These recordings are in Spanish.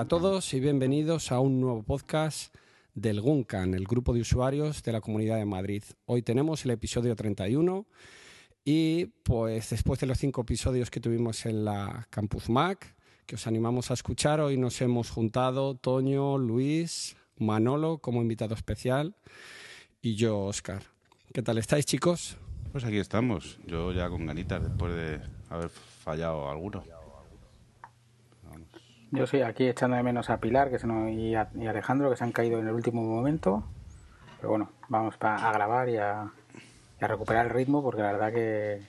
Hola a todos y bienvenidos a un nuevo podcast del GUNCAN, el grupo de usuarios de la Comunidad de Madrid. Hoy tenemos el episodio 31 y pues después de los cinco episodios que tuvimos en la Campus Mac, que os animamos a escuchar, hoy nos hemos juntado Toño, Luis, Manolo como invitado especial y yo, Oscar. ¿Qué tal estáis, chicos? Pues aquí estamos, yo ya con ganitas después de haber fallado alguno. Yo sí, aquí echando de menos a Pilar que se y, a, Alejandro que se han caído en el último momento. Pero bueno, vamos a grabar y a, recuperar el ritmo porque la verdad que,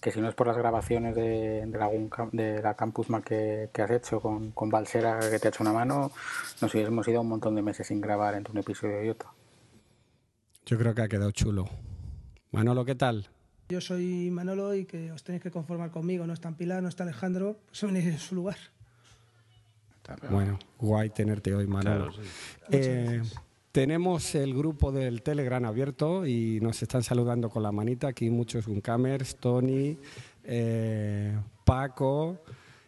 que si no es por las grabaciones de, de, la, de la Campus Mac que, has hecho con, con Balsera que te ha hecho una mano, nos hubiésemos ido un montón de meses sin grabar entre un episodio y otro. Yo creo que ha quedado chulo. Manolo, ¿qué tal? Yo soy Manolo y que os tenéis que conformar conmigo. No está Pilar, no está Alejandro, pues venís en su lugar. Bueno, guay tenerte hoy, Manolo. Eh, tenemos el grupo del Telegram abierto y nos están saludando con la manita aquí muchos Guncamers, Tony, eh, Paco,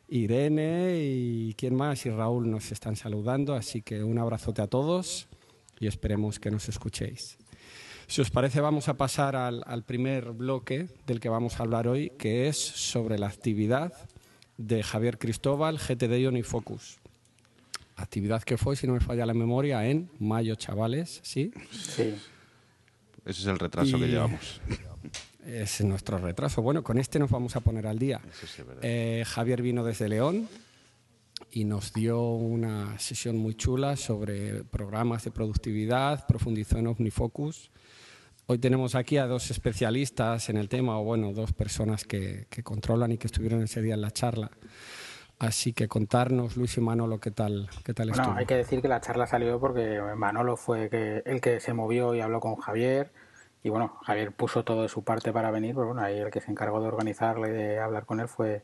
Irene y quién más y Raúl nos están saludando, así que un abrazote a todos y esperemos que nos escuchéis. Si os parece, vamos a pasar al, primer bloque del que vamos a hablar hoy, que es sobre la actividad de Javier Cristóbal, GTD Unifocus. Actividad que fue, si no me falla la memoria, en mayo, chavales, ¿sí? Sí. Ese es el retraso que llevamos. Es nuestro retraso. Bueno, con este nos vamos a poner al día. Eh, Javier vino desde León y nos dio una sesión muy chula sobre programas de productividad, profundizó en OmniFocus Hoy tenemos aquí a dos especialistas en el tema, o bueno, dos personas que, controlan y que estuvieron ese día en la charla. Así que contarnos, Luis y Manolo, qué tal, qué tal bueno, hay que decir que la charla salió porque Manolo fue el que se movió y habló con Javier. Y bueno, Javier puso todo de su parte para venir, pero bueno, ahí el que se encargó de organizarle y de hablar con él fue,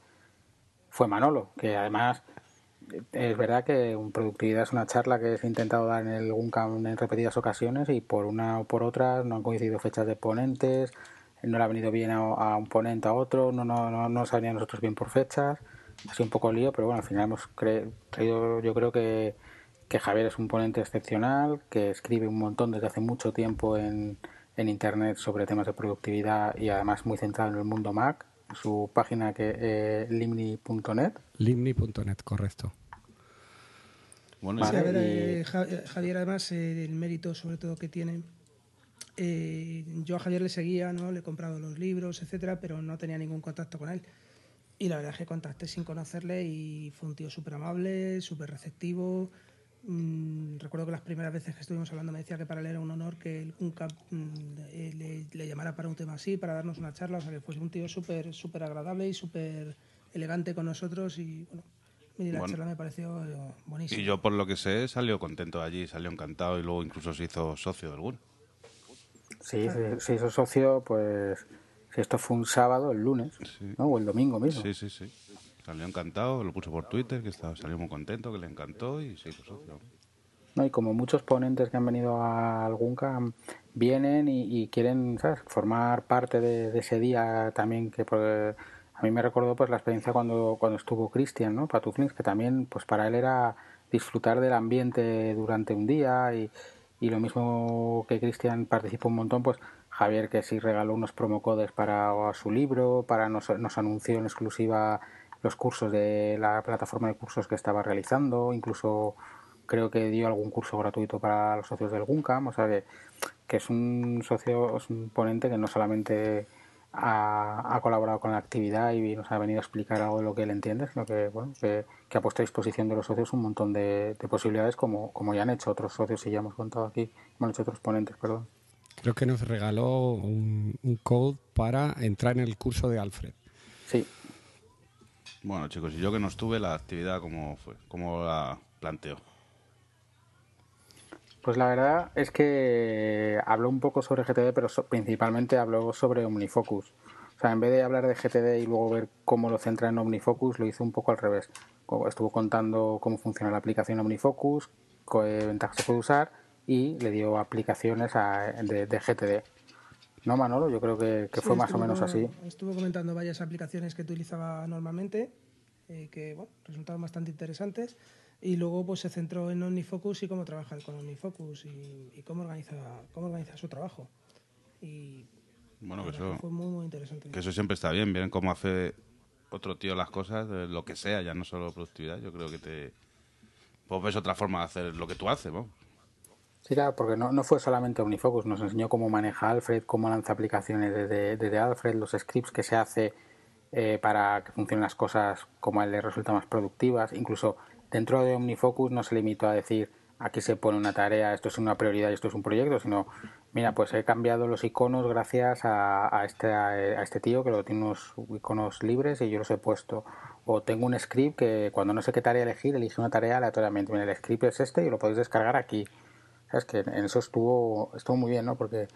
fue Manolo, que además es verdad que un productividad es una charla que se ha intentado dar en el GUNCAM en repetidas ocasiones y por una o por otra no han coincidido fechas de ponentes, no le ha venido bien a, un ponente a otro, no, no, no, nos ha venido a nosotros bien por fechas, ha sido un poco lío, pero bueno, al final hemos traído, yo creo que, que Javier es un ponente excepcional, que escribe un montón desde hace mucho tiempo en, en Internet sobre temas de productividad y además muy centrado en el mundo Mac su página que eh, limni.net. Limni.net, correcto. Bueno, eh, Javier, además, eh, el mérito sobre todo que tiene. yo a Javier le seguía, ¿no? le he comprado los libros, etcétera, pero no tenía ningún contacto con él. Y la verdad es que contacté sin conocerle y fue un tío súper amable, súper receptivo, Mm, recuerdo que las primeras veces que estuvimos hablando me decía que para él era un honor que el UNCAP mm, le, llamara para un tema así, para darnos una charla, o sea que fue un tío súper súper agradable y súper elegante con nosotros y bueno, la charla me pareció eh, buenísima. Y yo por lo que sé salió contento allí, salió encantado y luego incluso se hizo socio de algún. Sí, se, hizo socio pues esto fue un sábado, el lunes, ¿no? o el domingo mismo. Sí, sí, sí. Salió encantado, lo puso por Twitter, que estaba, salió muy contento, que le encantó y se hizo socio. No, y como muchos ponentes que han venido a Algunca vienen y, quieren formar parte de, ese día también que pues, a mí me recordó pues la experiencia cuando, cuando estuvo Cristian, ¿no? Patuflins, que también pues para él era disfrutar del ambiente durante un día y, y lo mismo que Cristian participó un montón, pues Javier que sí regaló unos promocodes para su libro, para nos, nos anunció en exclusiva los cursos de la plataforma de cursos que estaba realizando, incluso creo que dio algún curso gratuito para los socios del GUNCAM, o sea que, es un socio, es un ponente que no solamente ha, colaborado con la actividad y nos ha venido a explicar algo de lo que él entiende, sino que, bueno, que, ha puesto a disposición de los socios un montón de, posibilidades como, como ya han hecho otros socios y ya hemos contado aquí, como han hecho otros ponentes, perdón. Creo que nos regaló un, un code para entrar en el curso de Alfred. Sí, bueno, chicos, y yo que no estuve, la actividad, ¿cómo fue? ¿Cómo la planteo? Pues la verdad es que habló un poco sobre GTD, pero principalmente habló sobre OmniFocus. O sea, en vez de hablar de GTD y luego ver cómo lo centra en OmniFocus, lo hizo un poco al revés. Estuvo contando cómo funciona la aplicación OmniFocus, qué ventajas se puede usar y le dio aplicaciones de, GTD. No, Manolo, yo creo que, fue más o menos así. Estuvo comentando varias aplicaciones que utilizaba normalmente, eh, que bueno, resultaban bastante interesantes. Y luego pues se centró en OmniFocus y cómo trabajar con OmniFocus y, y cómo, organiza, cómo organiza su trabajo. Y bueno, que eso, fue muy, muy interesante. Que eso siempre está bien, bien cómo hace otro tío las cosas, lo que sea, ya no solo productividad. Yo creo que te. Pues ves otra forma de hacer lo que tú haces, ¿no? Sí, claro, porque no, no fue solamente OmniFocus, nos enseñó cómo maneja Alfred, cómo lanza aplicaciones desde, desde Alfred, los scripts que se hace eh, para que funcionen las cosas como a él le resulta más productivas. Incluso dentro de OmniFocus no se limitó a decir aquí se pone una tarea, esto es una prioridad y esto es un proyecto, sino mira, pues he cambiado los iconos gracias a, a, este, a, este tío que lo tiene unos iconos libres y yo los he puesto. O tengo un script que cuando no sé qué tarea elegir, elige una tarea aleatoriamente. Mira, el script es este y lo podéis descargar aquí. Es que en eso estuvo, estuvo muy bien, ¿no? Porque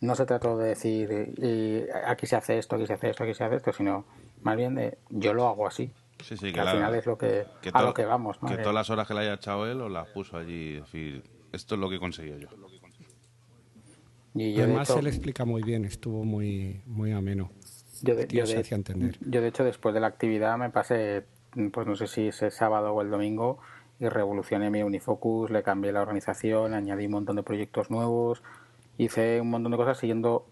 no se trató de decir y aquí se hace esto, aquí se hace esto, aquí se hace esto, sino más bien de yo lo hago así. Sí, sí, que, al final es lo que, a lo que vamos. Que todas las horas que le haya echado él o las puso allí, decir, esto es lo que conseguí yo. Y Además, se le explica muy bien, estuvo muy, muy ameno. Yo de, yo, de, entender. yo, de hecho, después de la actividad me pasé, pues no sé si es el sábado o el domingo, y revolucioné mi Unifocus, le cambié la organización, añadí un montón de proyectos nuevos, hice un montón de cosas siguiendo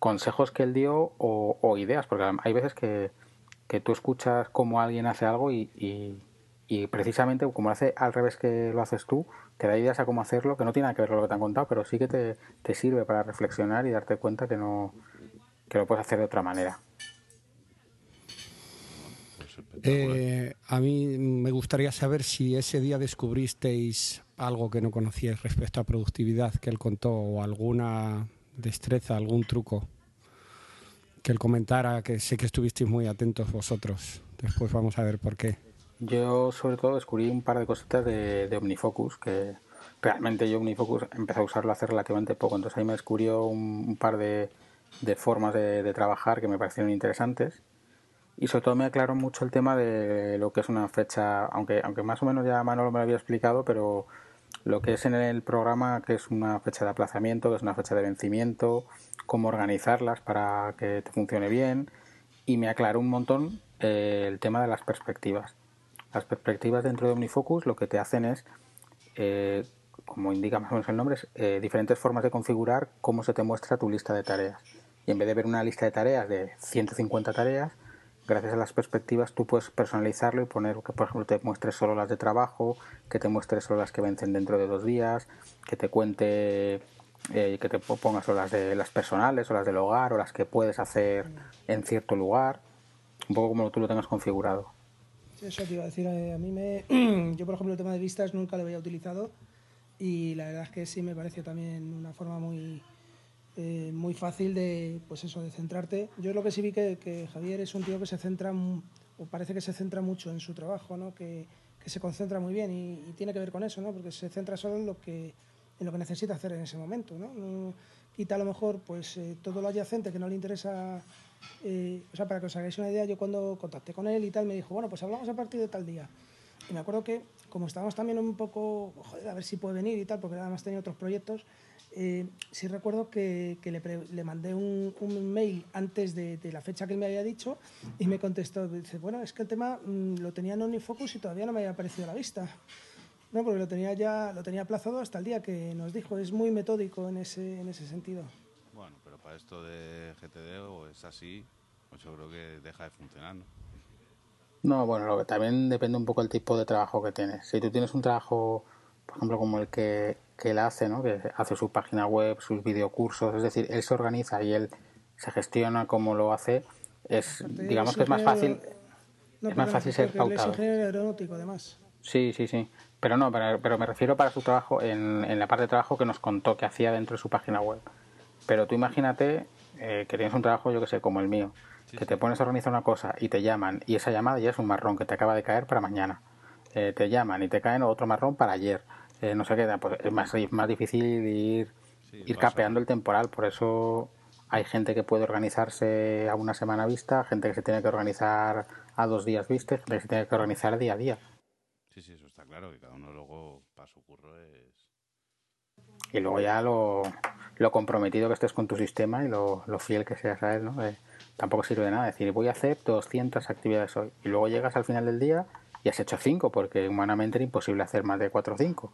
consejos que él dio o, ideas, porque hay veces que, que, tú escuchas cómo alguien hace algo y, y, precisamente como lo hace al revés que lo haces tú, te da ideas a cómo hacerlo, que no tiene nada que ver con lo que te han contado, pero sí que te, te sirve para reflexionar y darte cuenta que no que lo puedes hacer de otra manera. Eh, a mí me gustaría saber si ese día descubristeis algo que no conocíais respecto a productividad que él contó o alguna destreza, algún truco que él comentara, que sé que estuvisteis muy atentos vosotros. Después vamos a ver por qué. Yo sobre todo descubrí un par de cositas de, OmniFocus, que realmente yo OmniFocus empecé a usarlo hace relativamente poco, entonces ahí me descubrió un, par de, formas de, de, trabajar que me parecieron interesantes y sobre todo me aclaró mucho el tema de lo que es una fecha, aunque, aunque más o menos ya Manolo me lo había explicado, pero lo que es en el programa, que es una fecha de aplazamiento, que es una fecha de vencimiento, cómo organizarlas para que te funcione bien, y me aclaró un montón eh, el tema de las perspectivas. Las perspectivas dentro de OmniFocus lo que te hacen es, eh, como indica más o menos el nombre, eh, diferentes formas de configurar cómo se te muestra tu lista de tareas. Y en vez de ver una lista de tareas de 150 tareas, gracias a las perspectivas tú puedes personalizarlo y poner que por ejemplo te muestre solo las de trabajo, que te muestre solo las que vencen dentro de dos días, que te cuente eh, que te pongas solo las de las personales o las del hogar o las que puedes hacer en cierto lugar, un poco como tú lo tengas configurado. Eso te iba a decir, eh, a mí me yo por ejemplo el tema de vistas nunca lo había utilizado y la verdad es que sí me parece también una forma muy eh, muy fácil de, pues eso, de centrarte. Yo lo que sí vi que, Javier es un tío que se centra, o parece que se centra mucho en su trabajo, ¿no? que, que se concentra muy bien y, tiene que ver con eso, ¿no? porque se centra solo en lo que, en lo que necesita hacer en ese momento. ¿no? quita a lo mejor pues eh, todo lo adyacente que no le interesa. Eh, o sea, para que os hagáis una idea, yo cuando contacté con él y tal, me dijo, bueno, pues hablamos a partir de tal día. Y me acuerdo que, como estábamos también un poco, joder, a ver si puede venir y tal, porque además tenía otros proyectos, eh, sí recuerdo que, le, mandé un, mail antes de, la fecha que él me había dicho y me contestó, dice, bueno, es que el tema mm, lo tenía en OmniFocus y todavía no me había aparecido a la vista. No, porque lo tenía ya, lo tenía aplazado hasta el día que nos dijo, es muy metódico en ese, en ese sentido. Bueno, pero para esto de GTD o es así, pues yo creo que deja de funcionar, ¿no? No, bueno, lo que también depende un poco del tipo de trabajo que tienes. Si tú tienes un trabajo, por ejemplo, como el que que él hace, ¿no? que hace su página web, sus videocursos, es decir, él se organiza y él se gestiona como lo hace, es digamos que es más fácil es más fácil ser pautado. aeronáutico además. Sí, sí, sí. Pero no, pero, me refiero para su trabajo, en, en, la parte de trabajo que nos contó que hacía dentro de su página web. Pero tú imagínate eh, que tienes un trabajo, yo que sé, como el mío, que te pones a organizar una cosa y te llaman y esa llamada ya es un marrón que te acaba de caer para mañana. Eh, te llaman y te caen otro marrón para ayer eh, no sé qué, pues es más, más difícil ir, ir capeando el temporal, por eso hay gente que puede organizarse a una semana vista, gente que se tiene que organizar a dos días vista, gente que se tiene que organizar día a día. Sí, sí, eso está claro, que cada uno luego para su curro es... Y luego ya lo, lo comprometido que estés con tu sistema y lo, lo fiel que seas a él, ¿no? Eh, tampoco sirve de nada decir, voy a hacer 200 actividades hoy. Y luego llegas al final del día y has hecho 5 porque humanamente era imposible hacer más de 4 o 5.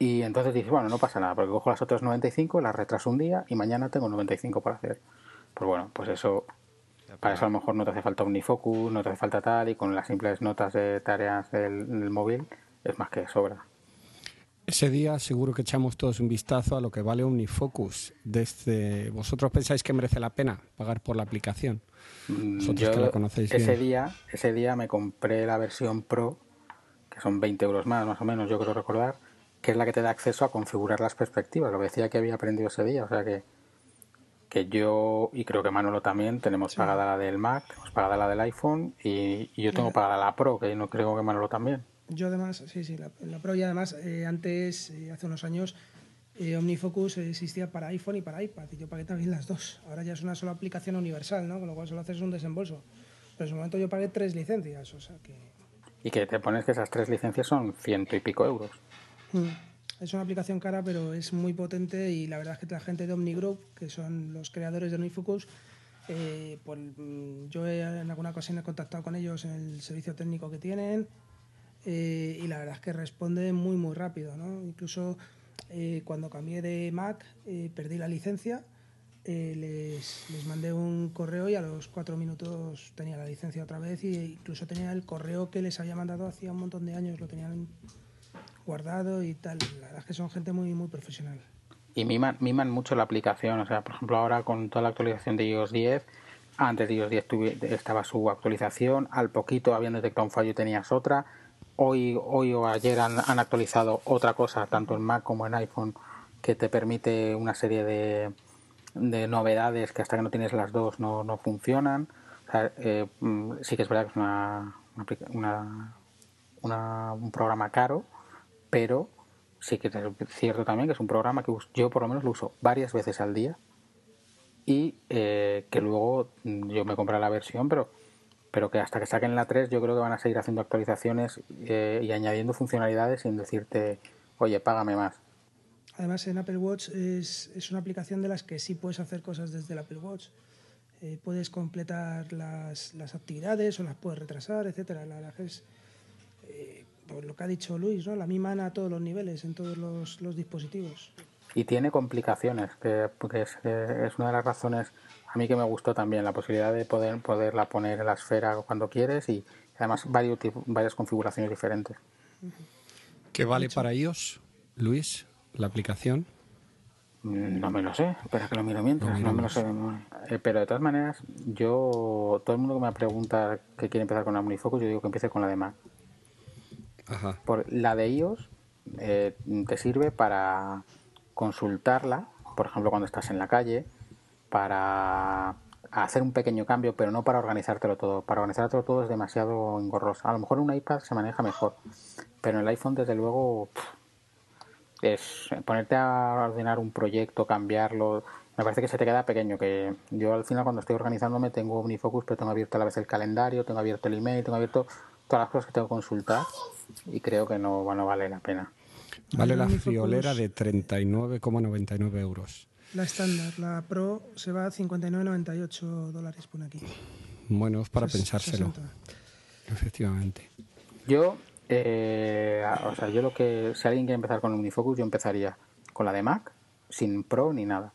Y entonces dices, bueno, no pasa nada, porque cojo las otras 95, las retraso un día y mañana tengo 95 para hacer. Pues bueno, pues eso, para eso a lo mejor no te hace falta Omnifocus, no te hace falta tal, y con las simples notas de tareas del, del móvil es más que sobra. Ese día seguro que echamos todos un vistazo a lo que vale Omnifocus. Desde vosotros pensáis que merece la pena pagar por la aplicación. Mm, yo, que la conocéis ese día, ese día me compré la versión Pro, que son 20 euros más, más o menos, yo creo recordar, que es la que te da acceso a configurar las perspectivas. Lo que decía que había aprendido ese día, o sea que que yo y creo que Manolo también tenemos pagada la del Mac, tenemos pagada la del iPhone y, yo tengo pagada la Pro, que no creo que Manolo también. Yo además, sí, sí, la, Pro y además eh, antes, eh, hace unos años, eh, OmniFocus existía para iPhone y para iPad y yo pagué también las dos. Ahora ya es una sola aplicación universal, ¿no? Con lo cual solo haces un desembolso. Pero en su momento yo pagué tres licencias, o sea que... Y que te pones que esas tres licencias son ciento y pico euros. Mm. Es una aplicación cara, pero es muy potente y la verdad es que la gente de OmniGroup, que son los creadores de OmniFocus, eh, pues, mm, yo en alguna ocasión he contactado con ellos en el servicio técnico que tienen eh, y la verdad es que responde muy muy rápido. ¿no? Incluso eh, cuando cambié de Mac perdí la licencia, les, mandé un correo y a los cuatro minutos tenía la licencia otra vez e incluso tenía el correo que les había mandado hacía un montón de años, lo tenían guardado y tal. La verdad es que son gente muy muy profesional. Y miman, miman mucho la aplicación, o sea, por ejemplo ahora con toda la actualización de iOS 10, antes de iOS 10 estaba su actualización, al poquito habían detectado un fallo y tenías otra, hoy, hoy o ayer han, actualizado otra cosa, tanto en Mac como en iPhone, que te permite una serie de, de novedades que hasta que no tienes las dos no, no funcionan. Eh, mm, sí que es verdad que es una, una, un programa caro, pero sí que es cierto también que es un programa que yo por lo menos lo uso varias veces al día y eh, que luego mm, yo me compré la versión, pero pero que hasta que saquen la 3 yo creo que van a seguir haciendo actualizaciones eh, y añadiendo funcionalidades sin decirte, oye, págame más. Además, en Apple Watch es, es, una aplicación de las que sí puedes hacer cosas desde el Apple Watch. Eh, puedes completar las, las, actividades o las puedes retrasar, etcétera. La verdad es por lo que ha dicho Luis, ¿no? la misma a todos los niveles, en todos los, los dispositivos. Y tiene complicaciones, que, que es, es, una de las razones a mí que me gustó también la posibilidad de poder poderla poner en la esfera cuando quieres y además varios, varias configuraciones diferentes. ¿Qué vale para ellos, Luis, la aplicación? Mm, no me lo sé, espera que lo miro mientras, no, me lo sé. Eh, pero de todas maneras, yo, todo el mundo que me pregunta que quiere empezar con la Omnifocus, yo digo que empiece con la de Mac. Por, la de iOS eh, te sirve para consultarla, por ejemplo, cuando estás en la calle, para hacer un pequeño cambio, pero no para organizártelo todo. Para organizártelo todo es demasiado engorroso. A lo mejor un iPad se maneja mejor, pero en el iPhone, desde luego, es ponerte a ordenar un proyecto, cambiarlo. Me parece que se te queda pequeño. Que yo al final, cuando estoy organizándome, tengo OmniFocus, pero tengo abierto a la vez el calendario, tengo abierto el email, tengo abierto todas las cosas que tengo que consultar y creo que no, no vale la pena. Vale la friolera de 39,99 euros. La estándar, la Pro se va a 59,98 dólares por aquí. Bueno, es para pensárselo. Efectivamente. Yo, eh, o sea, yo lo que, si alguien quiere empezar con Unifocus, yo empezaría con la de Mac, sin Pro ni nada.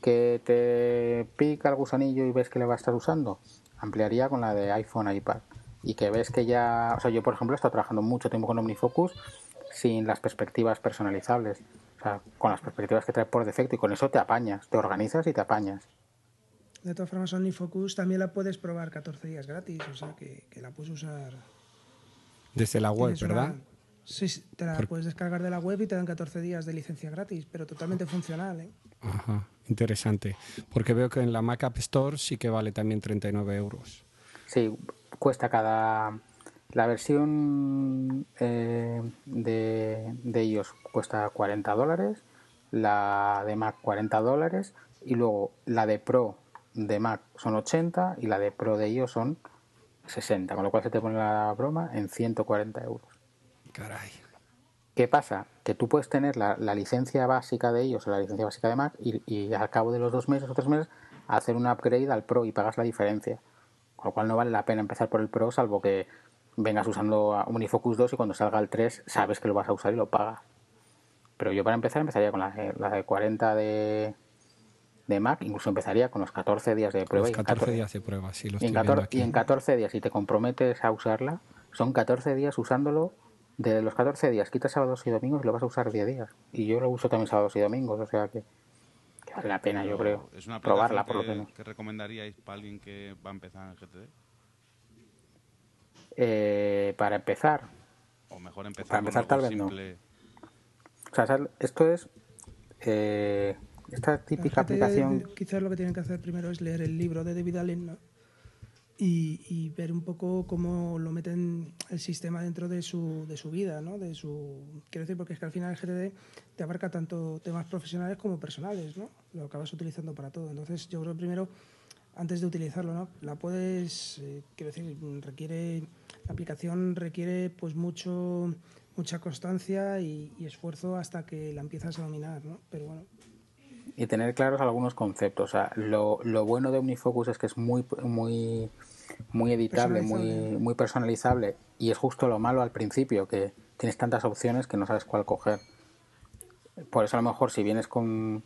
Que te pica el gusanillo y ves que le va a estar usando, ampliaría con la de iPhone, iPad. Y que ves que ya, o sea, yo por ejemplo he estado trabajando mucho tiempo con OmniFocus sin las perspectivas personalizables con las perspectivas que trae por defecto y con eso te apañas, te organizas y te apañas. De todas formas, OmniFocus también la puedes probar 14 días gratis, o sea que, la puedes usar. Desde la web, ¿verdad? Sí, te la puedes descargar de la web y te dan 14 días de licencia gratis, pero totalmente funcional. ¿eh? Ajá, interesante. Porque veo que en la Mac App Store sí que vale también 39 euros. Sí, cuesta cada la versión eh, de, de iOS cuesta 40 dólares, la de Mac 40 dólares y luego la de Pro de Mac son 80 y la de Pro de iOS son 60, con lo cual se te pone la broma en 140 euros. Caray. ¿Qué pasa? Que tú puedes tener la, licencia básica de iOS o la licencia básica de Mac y, y, al cabo de los dos meses o tres meses hacer un upgrade al Pro y pagas la diferencia. Con lo cual no vale la pena empezar por el Pro salvo que vengas usando Omnifocus 2 y cuando salga el 3 sabes que lo vas a usar y lo pagas. Pero yo para empezar empezaría con la, de 40 de, de Mac, incluso empezaría con los 14 días de prueba. Los 14, días de prueba, sí, los y, en 14, y en 14 días, si te comprometes a usarla, son 14 días usándolo. De los 14 días, quitas sábados y domingos y lo vas a usar 10 días. Y yo lo uso también sábados y domingos, o sea que, vale la pena, yo creo. ¿Es una probarla, por lo menos. ¿Qué recomendaríais para alguien que va a empezar en GTD? Eh, para empezar. O mejor empezar Para empezar, tal vez no. O sea, esto es. Eh, esta típica aplicación. Quizás lo que tienen que hacer primero es leer el libro de David Allen y, ver un poco cómo lo meten el sistema dentro de su, de su vida, ¿no? De su, quiero decir, porque es que al final el GTD te abarca tanto temas profesionales como personales, ¿no? Lo acabas utilizando para todo. Entonces, yo creo primero, antes de utilizarlo, ¿no? La puedes, eh, quiero decir, requiere, la aplicación requiere pues mucho mucha constancia y, esfuerzo hasta que la empiezas a dominar, ¿no? Pero bueno. Y tener claros algunos conceptos. O sea, lo, lo bueno de OmniFocus es que es muy, muy, muy editable, muy, muy personalizable. Y es justo lo malo al principio, que tienes tantas opciones que no sabes cuál coger. Por eso a lo mejor si vienes con...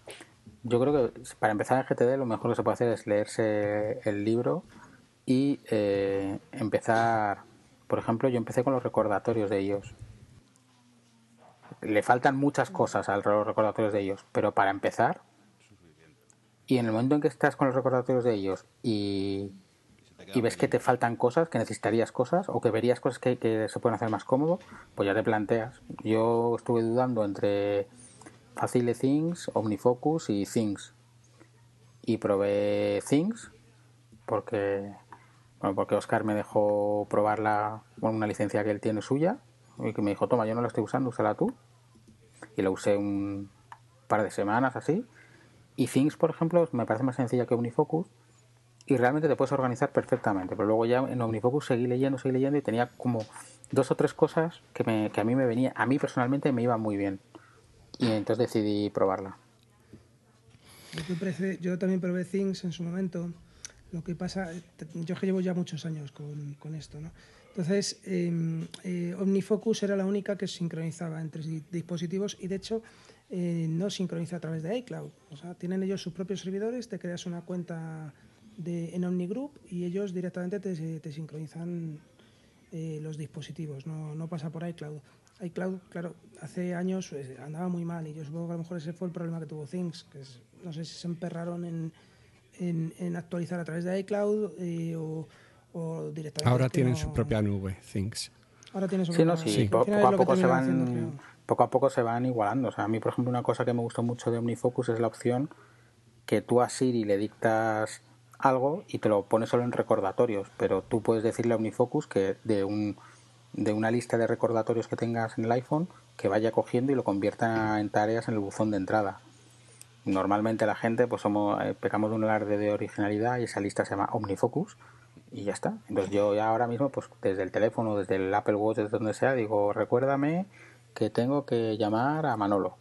Yo creo que para empezar en GTD lo mejor que se puede hacer es leerse el libro y eh, empezar... Por ejemplo, yo empecé con los recordatorios de ellos le faltan muchas cosas a los recordatorios de ellos, pero para empezar, y en el momento en que estás con los recordatorios de ellos y, y ves que te faltan cosas, que necesitarías cosas o que verías cosas que, que, se pueden hacer más cómodo, pues ya te planteas. Yo estuve dudando entre Facile Things, OmniFocus y Things. Y probé Things porque, bueno, porque Oscar me dejó probarla con una licencia que él tiene suya y que me dijo, toma, yo no la estoy usando, úsala tú y lo usé un par de semanas así. Y Things, por ejemplo, me parece más sencilla que Omnifocus y realmente te puedes organizar perfectamente. Pero luego ya en Omnifocus seguí leyendo, seguí leyendo y tenía como dos o tres cosas que, me, que a mí me venía, a mí personalmente me iban muy bien. Y entonces decidí probarla. Yo también probé Things en su momento. Lo que pasa, yo que llevo ya muchos años con, con esto, ¿no? Entonces, em, eh, OmniFocus era la única que sincronizaba entre dispositivos y de hecho eh, no sincroniza a través de iCloud. O sea, tienen ellos sus propios servidores, te creas una cuenta de, en OmniGroup y ellos directamente te, sincronizan eh, los dispositivos, no, no, pasa por iCloud. iCloud, claro, hace años andaba muy mal y yo supongo que a lo mejor ese fue el problema que tuvo Things, que no sé si se emperraron en, en, en actualizar a través de iCloud o Ahora tienen su propia nube, Things. Ahora tienen su sí, no, sí, Poco, a poco se van, poco a poco se van igualando. O sea, a mí, por ejemplo, una cosa que me gustó mucho de OmniFocus es la opción que tú a Siri le dictas algo y te lo pones solo en recordatorios, pero tú puedes decirle a OmniFocus que de un de una lista de recordatorios que tengas en el iPhone que vaya cogiendo y lo convierta en tareas en el buzón de entrada. Normalmente la gente pues somos eh, pecamos de un alarde de originalidad y esa lista se llama OmniFocus y ya está. Entonces yo ya ahora mismo, pues desde el teléfono, desde el Apple Watch, desde donde sea, digo, recuérdame que tengo que llamar a Manolo.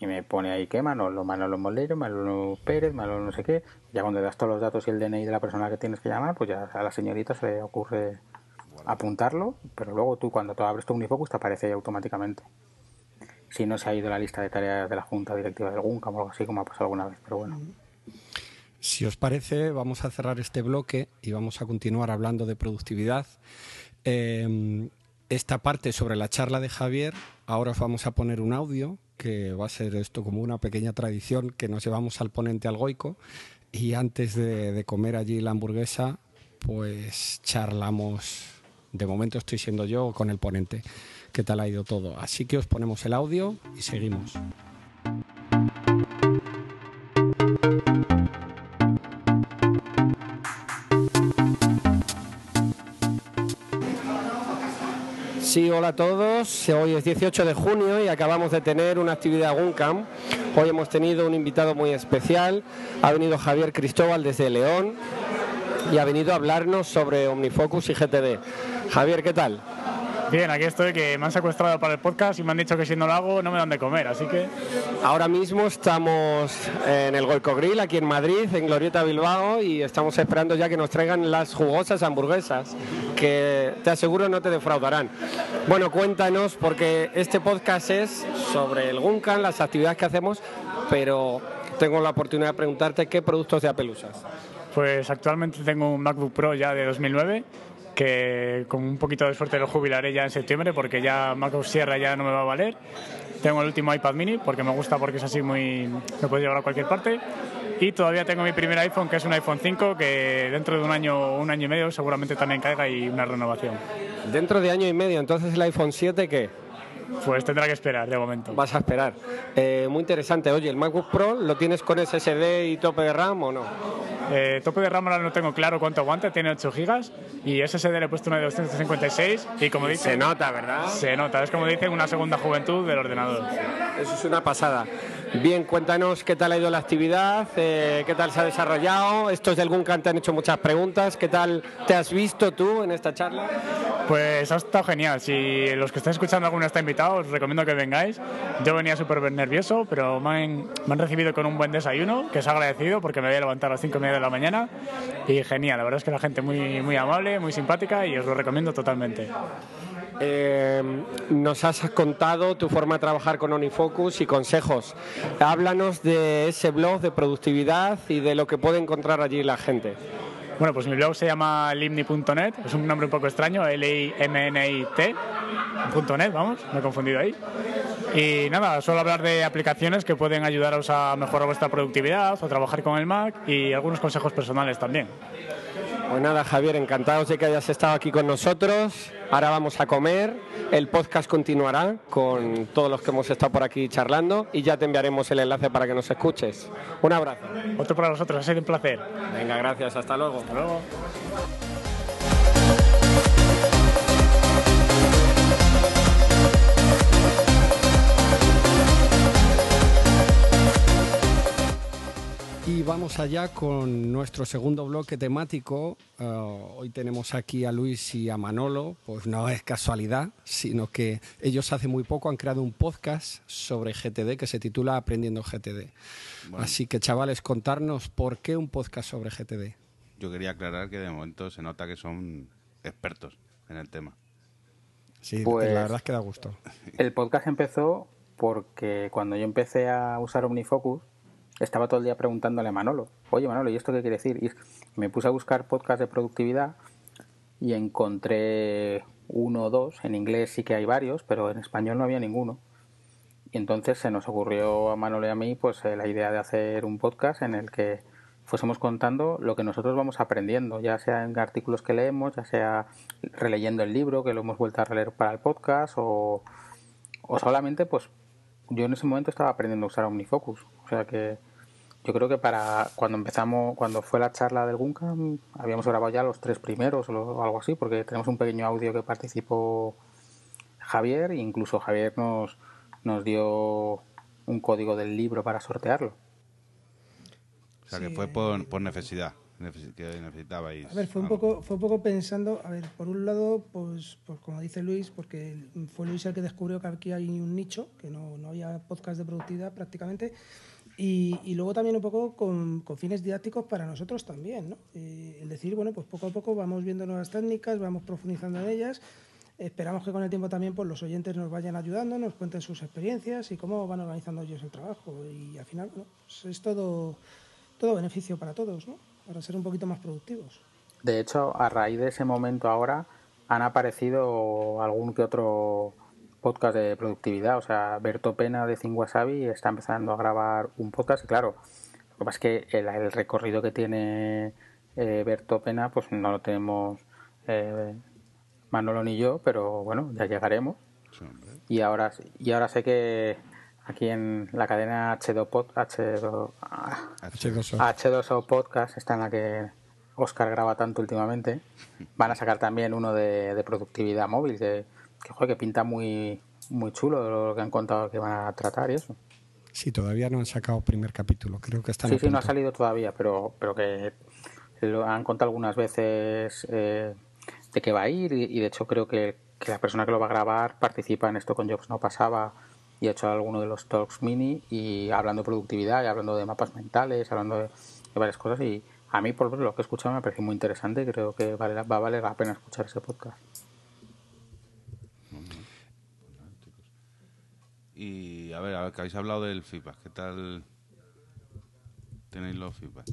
Y me pone ahí que Manolo, Manolo Molero, Manolo Pérez, Manolo no sé qué. Ya cuando das todos los datos y el DNI de la persona que tienes que llamar, pues ya a la señorita se le ocurre apuntarlo, pero luego tú cuando tú abres tu Unifocus te aparece automáticamente. Si no se ha ido la lista de tareas de la Junta Directiva del GUNCAM o algo así como ha pasado alguna vez, pero bueno. Si os parece, vamos a cerrar este bloque y vamos a continuar hablando de productividad. Em, esta parte sobre la charla de Javier, ahora os vamos a poner un audio que va a ser esto como una pequeña tradición que nos llevamos al ponente algoico y antes de, de comer allí la hamburguesa, pues charlamos. De momento estoy siendo yo con el ponente. ¿Qué tal ha ido todo? Así que os ponemos el audio y seguimos. Sí, hola a todos. Hoy es 18 de junio y acabamos de tener una actividad GUNCAM. Hoy hemos tenido un invitado muy especial. Ha venido Javier Cristóbal desde León y ha venido a hablarnos sobre Omnifocus y GTD. Javier, ¿qué tal? Bien, aquí estoy, que me han secuestrado para el podcast y me han dicho que si no lo hago no me dan de comer, así que... Ahora mismo estamos en el Goico Grill, aquí en Madrid, en Glorieta Bilbao, y estamos esperando ya que nos traigan las jugosas hamburguesas, que te aseguro no te defraudarán. Bueno, cuéntanos, porque este podcast es sobre el Guncan, las actividades que hacemos, pero tengo la oportunidad de preguntarte qué productos de Apple usas. Pues actualmente tengo un MacBook Pro ya de 2009 que con un poquito de suerte lo jubilaré ya en septiembre porque ya MacOS Sierra ya no me va a valer. Tengo el último iPad mini porque me gusta porque es así muy... me puede llevar a cualquier parte. Y todavía tengo mi primer iPhone que es un iPhone 5 que dentro de un año un año y medio seguramente también caiga y una renovación. Dentro de año y medio, entonces el iPhone 7 qué? Pues tendrá que esperar de momento. Vas a esperar. Eh, muy interesante. Oye, ¿el MacBook Pro lo tienes con SSD y tope de RAM o no? Eh, tope de RAM ahora no tengo claro cuánto aguanta, tiene 8 GB y SSD le he puesto una de 256 y como dice... Se nota, ¿verdad? Se nota, es como dicen una segunda juventud del ordenador. Eso es una pasada. Bien, cuéntanos qué tal ha ido la actividad, eh, qué tal se ha desarrollado. Estos del Guncan te han hecho muchas preguntas. ¿Qué tal te has visto tú en esta charla? Pues ha estado genial. Si los que están escuchando alguno está invitado, os recomiendo que vengáis. Yo venía súper nervioso, pero me han, me han, recibido con un buen desayuno, que es agradecido porque me voy a levantar a las 5 y media de la mañana. Y genial, la verdad es que la gente muy, muy amable, muy simpática y os lo recomiendo totalmente. Eh, nos has contado tu forma de trabajar con Onifocus y consejos. Háblanos de ese blog de productividad y de lo que puede encontrar allí la gente. Bueno, pues mi blog se llama limni.net, es un nombre un poco extraño, L-I-M-N-I-T.net, vamos, me he confundido ahí. Y nada, suelo hablar de aplicaciones que pueden ayudaros a mejorar vuestra productividad, o trabajar con el Mac y algunos consejos personales también. Pues nada, Javier, encantados de que hayas estado aquí con nosotros. Ahora vamos a comer. El podcast continuará con todos los que hemos estado por aquí charlando y ya te enviaremos el enlace para que nos escuches. Un abrazo. Otro para nosotros, ha sido un placer. Venga, gracias. Hasta luego. Hasta luego. Y vamos allá con nuestro segundo bloque temático. Uh, hoy tenemos aquí a Luis y a Manolo, pues no es casualidad, sino que ellos hace muy poco han creado un podcast sobre GTD que se titula Aprendiendo GTD. Bueno. Así que chavales, contarnos por qué un podcast sobre GTD. Yo quería aclarar que de momento se nota que son expertos en el tema. Sí, pues, la verdad es que da gusto. El podcast empezó porque cuando yo empecé a usar OmniFocus, estaba todo el día preguntándole a Manolo, oye Manolo, ¿y esto qué quiere decir? Y me puse a buscar podcast de productividad y encontré uno o dos, en inglés sí que hay varios, pero en español no había ninguno. Y entonces se nos ocurrió a Manolo y a mí pues eh, la idea de hacer un podcast en el que fuésemos contando lo que nosotros vamos aprendiendo, ya sea en artículos que leemos, ya sea releyendo el libro, que lo hemos vuelto a releer para el podcast, o, o solamente pues yo en ese momento estaba aprendiendo a usar OmniFocus. O sea que yo creo que para cuando empezamos, cuando fue la charla del Guncam, habíamos grabado ya los tres primeros o algo así, porque tenemos un pequeño audio que participó Javier e incluso Javier nos, nos dio un código del libro para sortearlo. O sea que fue por, por necesidad que necesitabais. A ver, fue un poco, fue un poco pensando, a ver, por un lado, pues, pues como dice Luis, porque fue Luis el que descubrió que aquí hay un nicho, que no, no había podcast de productividad prácticamente, y, y luego también un poco con, con, fines didácticos para nosotros también, ¿no? Eh, el decir, bueno, pues poco a poco vamos viendo nuevas técnicas, vamos profundizando en ellas, esperamos que con el tiempo también pues, los oyentes nos vayan ayudando, nos cuenten sus experiencias y cómo van organizando ellos el trabajo, y al final, bueno, pues es todo, todo beneficio para todos, ¿no? para ser un poquito más productivos. De hecho, a raíz de ese momento ahora han aparecido algún que otro podcast de productividad. O sea, Berto Pena de Wasabi está empezando a grabar un podcast y claro, lo que pasa es que el, el recorrido que tiene eh, Berto Pena pues no lo tenemos eh, Manolo ni yo, pero bueno, ya llegaremos. Sí, y ahora y ahora sé que aquí en la cadena H2 Pod, H2, H2O. H2O Podcast, está en la que Oscar graba tanto últimamente. Van a sacar también uno de, de productividad móvil, que, que, joder, que pinta muy, muy chulo lo que han contado que van a tratar y eso. Sí, todavía no han sacado primer capítulo, creo que están Sí, sí, no ha salido todavía, pero, pero que lo han contado algunas veces eh, de qué va a ir y, y, de hecho creo que que la persona que lo va a grabar participa en esto con Jobs no pasaba y ha hecho alguno de los talks mini y hablando de productividad y hablando de mapas mentales, hablando de, varias cosas y a mí por lo que he escuchado me ha parecido muy interesante y creo que vale, va a valer la pena escuchar ese podcast. Y a ver, a ver, que habéis hablado del feedback, ¿qué tal tenéis los feedback?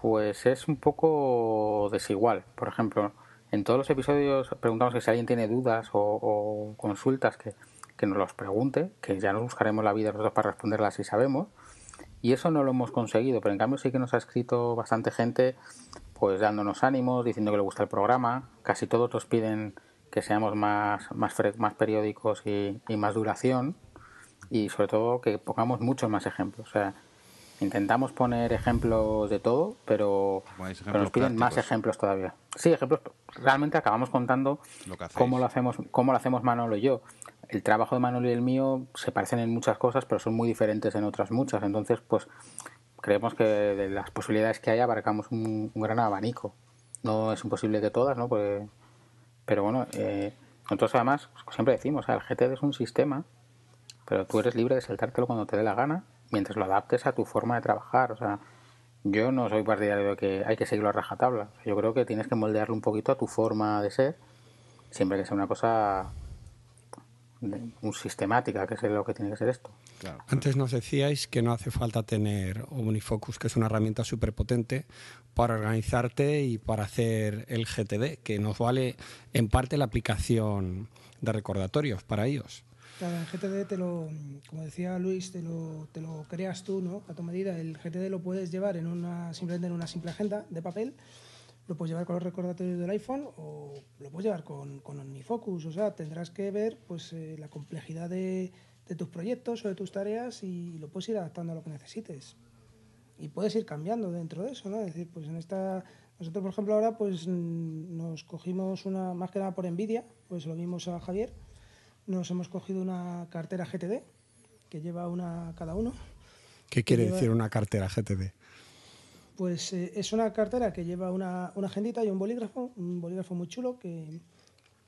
Pues es un poco desigual. Por ejemplo, en todos los episodios preguntamos que si alguien tiene dudas o, consultas que, nos los pregunte, que ya nos buscaremos la vida nosotros para responderlas si sabemos. Y eso no lo hemos conseguido, pero en cambio sí que nos ha escrito bastante gente pues dándonos ánimos, diciendo que le gusta el programa. Casi todos nos piden que seamos más, más, más periódicos y, y más duración y sobre todo que pongamos muchos más ejemplos. O sea, Intentamos poner ejemplos de todo, pero, nos piden más ejemplos todavía. Sí, ejemplos. Realmente acabamos contando cómo lo hacemos, cómo lo hacemos Manolo y yo. El trabajo de Manolo y el mío se parecen en muchas cosas, pero son muy diferentes en otras muchas. Entonces, pues creemos que de las posibilidades que hay abarcamos un, gran abanico. No es imposible que todas, ¿no? Pues, pero bueno, eh, nosotros además siempre decimos, el GTD es un sistema, pero tú eres libre de saltártelo cuando te dé la gana mientras lo adaptes a tu forma de trabajar. O sea, yo no soy partidario de que hay que seguirlo a rajatabla. Yo creo que tienes que moldearlo un poquito a tu forma de ser, siempre que sea una cosa un sistemática, que es lo que tiene que ser esto. Antes nos decíais que no hace falta tener OmniFocus, que es una herramienta súper potente para organizarte y para hacer el GTD, que nos vale en parte la aplicación de recordatorios para ellos. Claro, el GTD te lo, como decía Luis, te lo, te lo creas tú, ¿no? A tu medida. El GTD lo puedes llevar en una, simplemente en una simple agenda de papel, lo puedes llevar con los recordatorios del iPhone o lo puedes llevar con, con OmniFocus. O sea, tendrás que ver pues eh, la complejidad de, de tus proyectos o de tus tareas y lo puedes ir adaptando a lo que necesites. Y puedes ir cambiando dentro de eso, ¿no? Es decir, pues en esta... Nosotros, por ejemplo, ahora pues nos cogimos una, más que nada por envidia, pues lo vimos a Javier, nos hemos cogido una cartera GTD que lleva una cada uno. ¿Qué quiere decir una cartera GTD? Pues eh, es una cartera que lleva una, una agendita y un bolígrafo, un bolígrafo muy chulo que,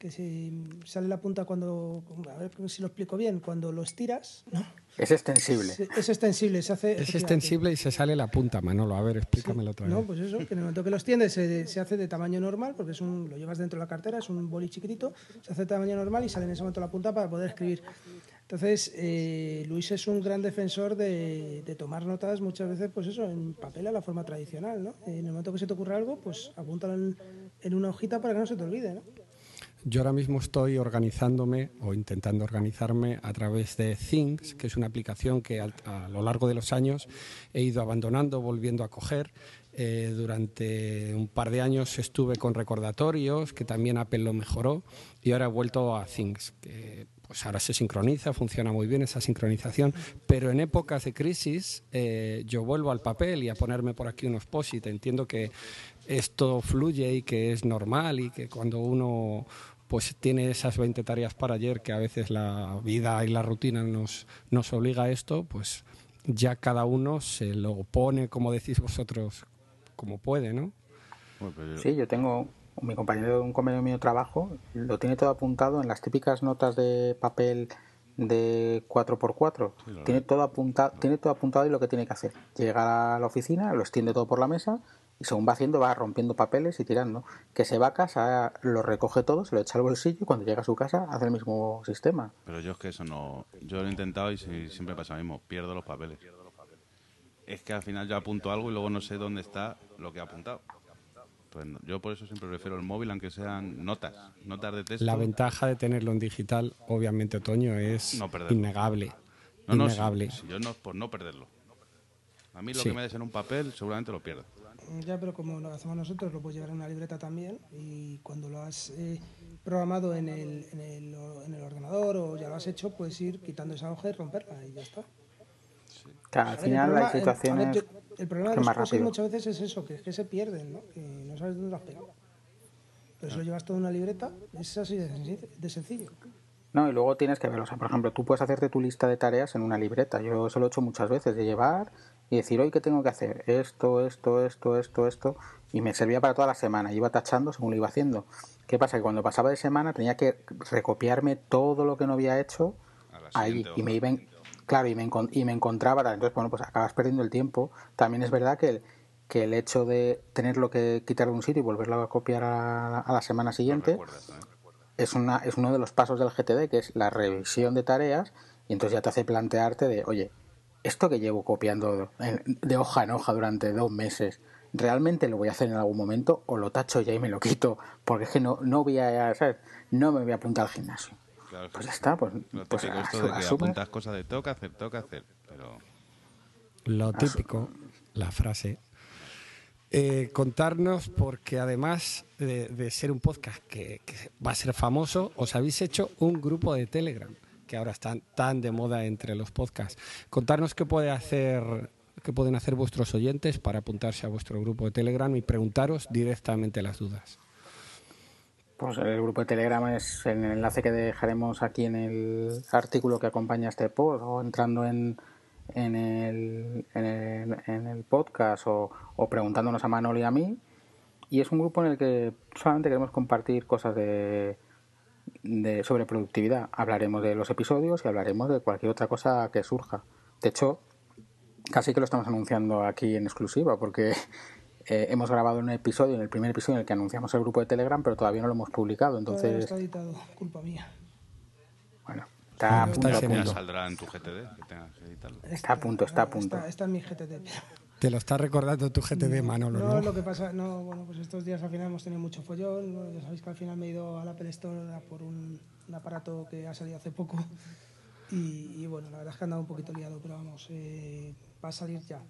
que se sale la punta cuando, a ver si lo explico bien, cuando lo estiras, ¿no? Es extensible. Es, extensible, se hace... Es extensible y se sale la punta, Manolo. A ver, explícamelo otra vez. No, pues eso, que en el momento que lo extiendes se, se, hace de tamaño normal, porque es un, lo llevas dentro de la cartera, es un boli chiquitito, se hace de tamaño normal y sale en ese momento la punta para poder escribir. Entonces, eh, Luis es un gran defensor de, de, tomar notas muchas veces, pues eso, en papel a la forma tradicional, ¿no? En el momento que se te ocurra algo, pues apúntalo en, en una hojita para que no se te olvide, ¿no? Yo ahora mismo estoy organizándome o intentando organizarme a través de Things, que es una aplicación que a, lo largo de los años he ido abandonando, volviendo a coger. Eh, durante un par de años estuve con recordatorios, que también Apple lo mejoró, y ahora he vuelto a Things, que pues ahora se sincroniza, funciona muy bien esa sincronización, pero en épocas de crisis eh, yo vuelvo al papel y a ponerme por aquí unos posit. Entiendo que esto fluye y que es normal y que cuando uno pues tiene esas 20 tareas para ayer que a veces la vida y la rutina nos, nos obliga a esto, pues ya cada uno se lo pone, como decís vosotros, como puede, ¿no? Sí, yo tengo mi compañero de un compañero mío de trabajo, lo tiene todo apuntado en las típicas notas de papel de 4x4. tiene todo apuntado, tiene todo apuntado y lo que tiene que hacer. Llega a la oficina, lo extiende todo por la mesa y según va haciendo va rompiendo papeles y tirando. Que se va a casa, lo recoge todo, se lo echa al bolsillo y cuando llega a su casa hace el mismo sistema. Pero yo es que eso no... Yo lo he intentado y siempre pasa lo mismo, pierdo los papeles. Es que al final yo apunto algo y luego no sé dónde está lo que he apuntado. Pues yo por eso siempre prefiero el móvil, aunque sean notas, notas de texto. La ventaja de tenerlo en digital, obviamente, Otoño, es innegable. No, innegable. yo no, por no perderlo. A mí lo que me des en un papel, seguramente lo pierdo. Ya, pero como lo hacemos nosotros, lo puedes llevar en una libreta también y cuando lo has eh, programado en el, en, el, en el, ordenador o ya lo has hecho, puedes ir quitando esa hoja y romperla y ya está. al final hay situaciones el, problema de los cosas muchas veces es eso, que es que se pierden, ¿no? que no sabes dónde las has pegado. Pero si lo llevas todo en una libreta, es así de sencillo. No, y luego tienes que verlo. O sea, por ejemplo, tú puedes hacerte tu lista de tareas en una libreta. Yo eso lo he hecho muchas veces, de llevar y decir, hoy qué tengo que hacer, esto, esto, esto, esto, esto, y me servía para toda la semana. Iba tachando según lo iba haciendo. ¿Qué pasa? Que cuando pasaba de semana tenía que recopiarme todo lo que no había hecho ahí y me iba claro y me, y me encontraba entonces bueno pues acabas perdiendo el tiempo también es verdad que el, que el hecho de tenerlo que quitar de un sitio y volverlo a copiar a, la semana siguiente es una es uno de los pasos del GTD que es la revisión de tareas y entonces ya te hace plantearte de oye esto que llevo copiando de hoja en hoja durante dos meses realmente lo voy a hacer en algún momento o lo tacho ya y me lo quito porque es que no no voy a ¿sabes? no me voy a apuntar al gimnasio pues ya está, pues, pues esto de que apuntas cosas de toca hacer, toca hacer, pero... Lo típico, la frase. Eh, contarnos, porque además de, ser un podcast que, va a ser famoso, os habéis hecho un grupo de Telegram, que ahora están tan de moda entre los podcasts. Contarnos qué puede hacer qué pueden hacer vuestros oyentes para apuntarse a vuestro grupo de Telegram y preguntaros directamente las dudas. Pues el grupo de Telegram es el enlace que dejaremos aquí en el artículo que acompaña este post o entrando en, en, el, en, el, podcast o, preguntándonos a Manoli y a mí. Y es un grupo en el que solamente queremos compartir cosas de, de, sobre productividad. Hablaremos de los episodios y hablaremos de cualquier otra cosa que surja. De hecho, casi que lo estamos anunciando aquí en exclusiva porque eh, hemos grabado un episodio, en el primer episodio en el que anunciamos el grupo de Telegram, pero todavía no lo hemos publicado. Entonces... está editado, culpa mía. Bueno, está a punto. Está saldrá en tu GTD, Está a punto, está a punto. Está, en mi GTD. Te lo está recordando tu GTD, Manolo, ¿no? No, lo que pasa, no, bueno, pues estos días al final hemos tenido mucho follón. Ya sabéis que al final me he ido a la Apple Store por un, aparato que ha salido hace poco. Y, bueno, la verdad es que he andado un poquito liado, pero vamos, eh, va a salir ya.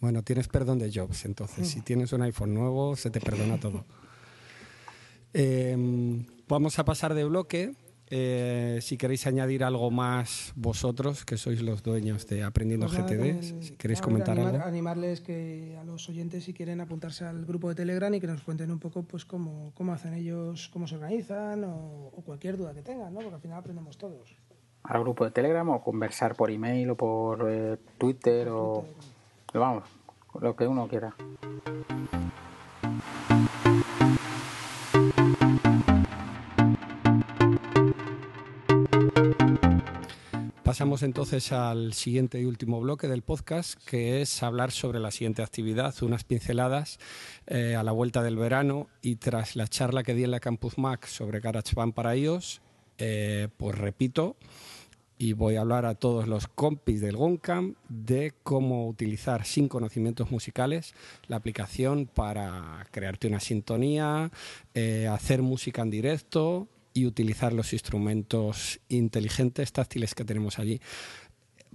Bueno, tienes perdón de Jobs, entonces. Si tienes un iPhone nuevo, se te perdona todo. Em, vamos a pasar de bloque. Eh, si queréis añadir algo más vosotros, que sois los dueños de Aprendiendo pues GTD, si queréis comentar algo. Animarles que a los oyentes si quieren apuntarse al grupo de Telegram y que nos cuenten un poco pues cómo, cómo hacen ellos, cómo se organizan o, cualquier duda que tengan, ¿no? porque al final aprendemos todos. Al grupo de Telegram o conversar por email o por eh, Twitter o vamos, lo que uno quiera. Pasamos entonces al siguiente y último bloque del podcast, que es hablar sobre la siguiente actividad, unas pinceladas eh, a la vuelta del verano y tras la charla que di en la Campus Mac sobre GarageBand para iOS, eh, pues repito, y voy a hablar a todos los compis del GONCAM de cómo utilizar sin conocimientos musicales la aplicación para crearte una sintonía, eh, hacer música en directo y utilizar los instrumentos inteligentes táctiles que tenemos allí.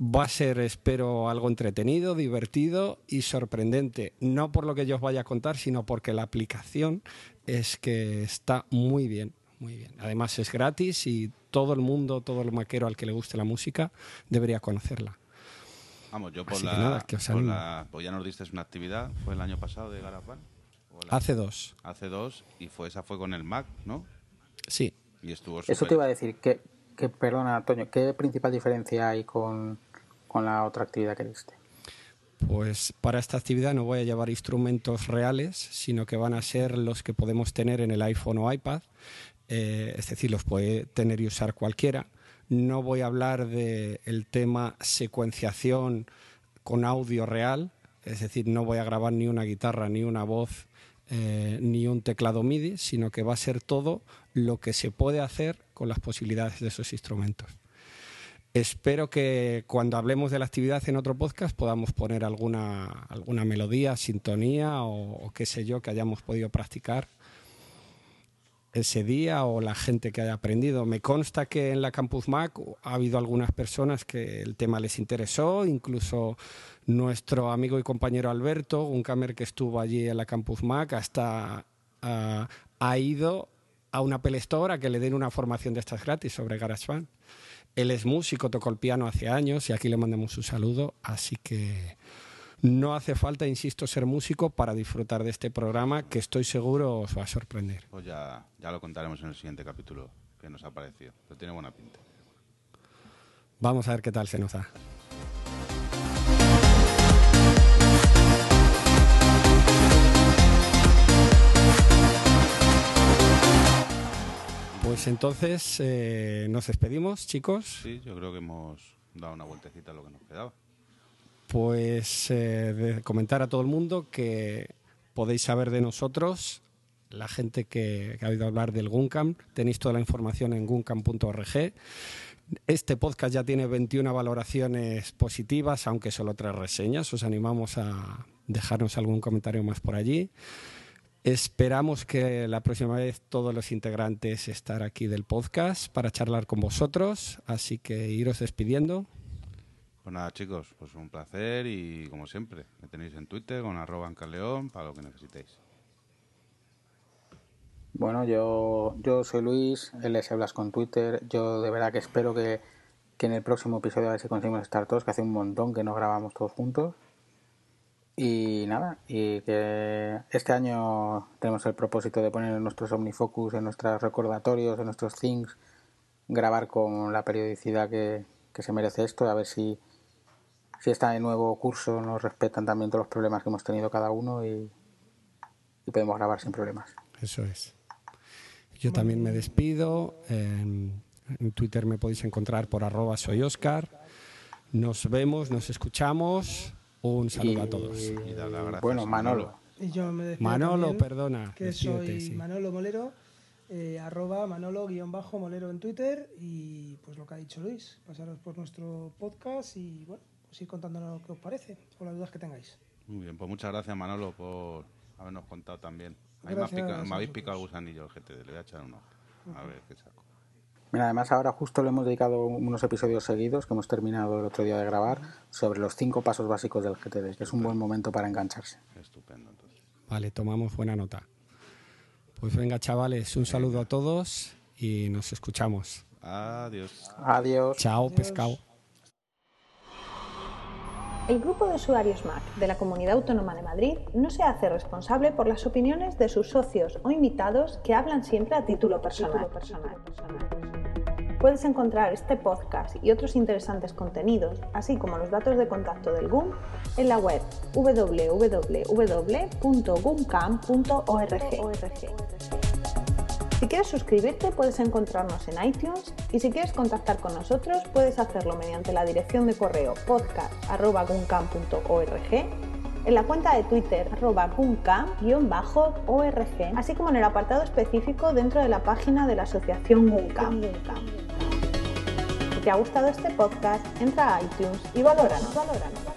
Va a ser, espero, algo entretenido, divertido y sorprendente. No por lo que yo os vaya a contar, sino porque la aplicación es que está muy bien, muy bien. Además es gratis y todo el mundo, todo el maquero al que le guste la música debería conocerla. Vamos, yo por, la, por pues ya nos diste una actividad, fue el año pasado de Garafán. Hace dos. Hace dos, y fue esa fue con el Mac, ¿no? Sí. Y estuvo Eso te iba a decir, que, que, perdona, Antonio, ¿qué principal diferencia hay con, con la otra actividad que diste? Pues para esta actividad no voy a llevar instrumentos reales, sino que van a ser los que podemos tener en el iPhone o iPad eh, es decir, los puede tener y usar cualquiera. No voy a hablar del tema secuenciación con audio real, es decir, no voy a grabar ni una guitarra, ni una voz, eh, ni un teclado MIDI, sino que va a ser todo lo que se puede hacer con las posibilidades de esos instrumentos. Espero que cuando hablemos de la actividad en otro podcast podamos poner alguna, alguna melodía, sintonía o qué sé yo que hayamos podido practicar ese día o la gente que haya aprendido. Me consta que en la Campus Mac ha habido algunas personas que el tema les interesó, incluso nuestro amigo y compañero Alberto, un camer que estuvo allí en la Campus Mac, hasta ah, ha ido a una Apple Store a que le den una formación de estas gratis sobre GarageBand. Él es músico, tocó el piano hace años y aquí le mandamos un saludo, así que no hace falta, insisto, ser músico para disfrutar de este programa que estoy seguro os va a sorprender. Pues ya, ya lo contaremos en el siguiente capítulo que nos ha parecido. Pero tiene buena pinta. Vamos a ver qué tal se nos da. Pues entonces eh, nos despedimos, chicos. Sí, yo creo que hemos dado una vueltecita a lo que nos quedaba. Pues eh, comentar a todo el mundo que podéis saber de nosotros, la gente que, ha oído hablar del Guncam, tenéis toda la información en guncam.org. Este podcast ya tiene 21 valoraciones positivas, aunque solo tres reseñas. Os animamos a dejarnos algún comentario más por allí. Esperamos que la próxima vez todos los integrantes estar aquí del podcast para charlar con vosotros, así que iros despidiendo. Pues nada, chicos, pues un placer y como siempre, me tenéis en Twitter con arroba Ancaleón para lo que necesitéis. Bueno, yo, yo soy Luis, LS Blas con Twitter. Yo de verdad que espero que, que en el próximo episodio a ver si conseguimos estar todos, que hace un montón que no grabamos todos juntos. Y nada, y que este año tenemos el propósito de poner en nuestros OmniFocus, en nuestros recordatorios, en nuestros things, grabar con la periodicidad que, se merece esto, a ver si, si está en nuevo curso nos respetan también todos los problemas que hemos tenido cada uno y, podemos grabar sin problemas. Eso es. Yo también me despido. En, Twitter me podéis encontrar por arroba soy Oscar. Nos vemos, nos escuchamos. Un saludo a todos. bueno, Manolo. Y yo me Manolo, perdona. Que soy Manolo Molero, eh, arroba Manolo-Molero en Twitter. Y pues lo que ha dicho Luis, pasaros por nuestro podcast y bueno, pues ir contándonos lo que os parece, por las dudas que tengáis. Muy bien, pues muchas gracias Manolo por habernos contado también. me, habéis picado el gusanillo GTD, le voy a echar un ojo. A ver qué saco. Mira, además ahora justo le hemos dedicado unos episodios seguidos que hemos terminado el otro día de grabar sobre los cinco pasos básicos del GTD, que es un buen momento para engancharse. Estupendo, entonces. Vale, tomamos buena nota. Pues venga, chavales, un saludo a todos y nos escuchamos. Adiós. Adiós. Chao, pescado. El grupo de usuarios Mac de la Comunidad Autónoma de Madrid no se hace responsable por las opiniones de sus socios o invitados que hablan siempre a título personal. Puedes encontrar este podcast y otros interesantes contenidos, así como los datos de contacto del GUM, en la web www.gumcam.org. Si quieres suscribirte puedes encontrarnos en iTunes y si quieres contactar con nosotros puedes hacerlo mediante la dirección de correo podcast.gumcam.org en la cuenta de Twitter arroba org así como en el apartado específico dentro de la página de la asociación GUNCAM. Si te ha gustado este podcast, entra a iTunes y valóranos. valóranos.